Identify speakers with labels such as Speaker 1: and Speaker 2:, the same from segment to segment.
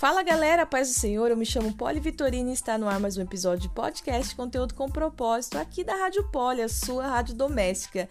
Speaker 1: Fala galera, paz do Senhor, eu me chamo Poli Vitorino e está no ar mais um episódio de podcast conteúdo com propósito aqui da Rádio Poli, a sua rádio doméstica.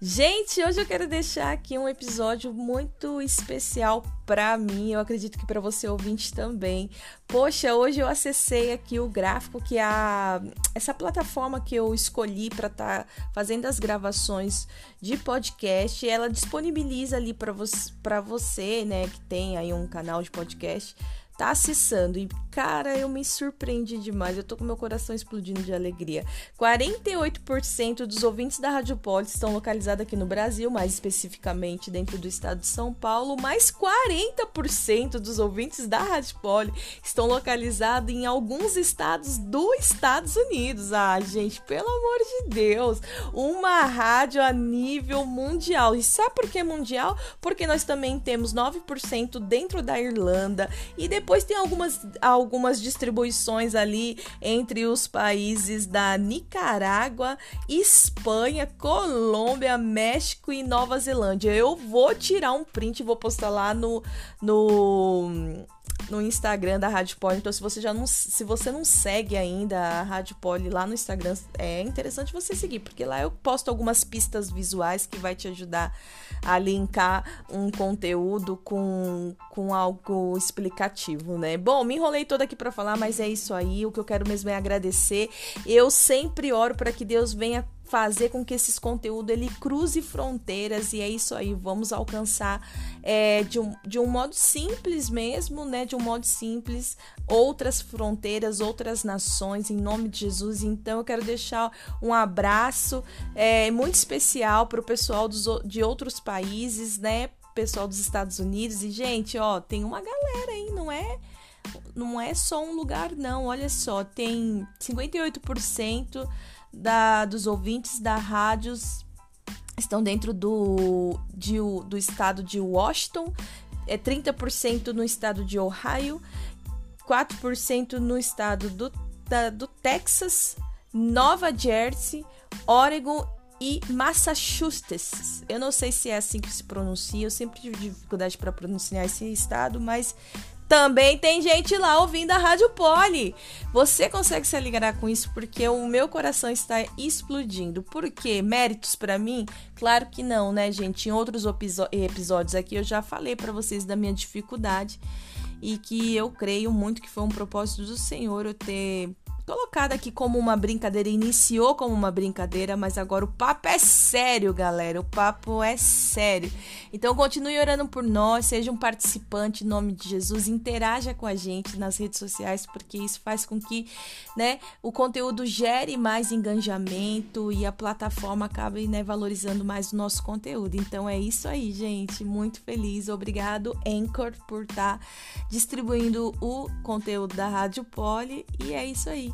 Speaker 1: Gente, hoje eu quero deixar aqui um episódio muito especial para mim, eu acredito que para você ouvinte também. Poxa, hoje eu acessei aqui o gráfico que a essa plataforma que eu escolhi para estar tá fazendo as gravações de podcast, ela disponibiliza ali para você, né, que tem aí um canal de podcast tá acessando. E, cara, eu me surpreendi demais. Eu tô com meu coração explodindo de alegria. 48% dos ouvintes da Rádio Poli estão localizados aqui no Brasil, mais especificamente dentro do estado de São Paulo, mais 40% dos ouvintes da Rádio Poli estão localizados em alguns estados dos Estados Unidos. Ah, gente, pelo amor de Deus, uma rádio a nível mundial. E sabe por que mundial? Porque nós também temos 9% dentro da Irlanda e depois depois tem algumas, algumas distribuições ali entre os países da Nicarágua, Espanha, Colômbia, México e Nova Zelândia. Eu vou tirar um print e vou postar lá no, no no Instagram da Rádio Poli. Então, se você já não, se você não segue ainda a Rádio Poli lá no Instagram, é interessante você seguir, porque lá eu posto algumas pistas visuais que vai te ajudar a linkar um conteúdo com, com algo explicativo, né? Bom, me enrolei toda aqui para falar, mas é isso aí. O que eu quero mesmo é agradecer. Eu sempre oro para que Deus venha fazer com que esses conteúdos ele cruze fronteiras e é isso aí, vamos alcançar é, de, um, de um modo simples mesmo, né? De um modo simples, outras fronteiras, outras nações, em nome de Jesus. Então eu quero deixar um abraço é, muito especial para o pessoal dos, de outros países, né? Pessoal dos Estados Unidos. E, gente, ó, tem uma galera aí, não é? Não é só um lugar, não. Olha só, tem 58% da, dos ouvintes da rádios estão dentro do, de, do estado de Washington, é 30% no estado de Ohio, 4% no estado do, da, do Texas, Nova Jersey, Oregon e Massachusetts. Eu não sei se é assim que se pronuncia, eu sempre tive dificuldade para pronunciar esse estado, mas também tem gente lá ouvindo a Rádio Poli. Você consegue se alegrar com isso porque o meu coração está explodindo. Por quê? Méritos para mim? Claro que não, né, gente? Em outros episódios aqui eu já falei para vocês da minha dificuldade e que eu creio muito que foi um propósito do Senhor eu ter colocada aqui como uma brincadeira, iniciou como uma brincadeira, mas agora o papo é sério, galera. O papo é sério. Então continue orando por nós, seja um participante em nome de Jesus, interaja com a gente nas redes sociais, porque isso faz com que, né, o conteúdo gere mais engajamento e a plataforma acabe, né, valorizando mais o nosso conteúdo. Então é isso aí, gente. Muito feliz. Obrigado Anchor por estar tá distribuindo o conteúdo da Rádio Poli e é isso aí.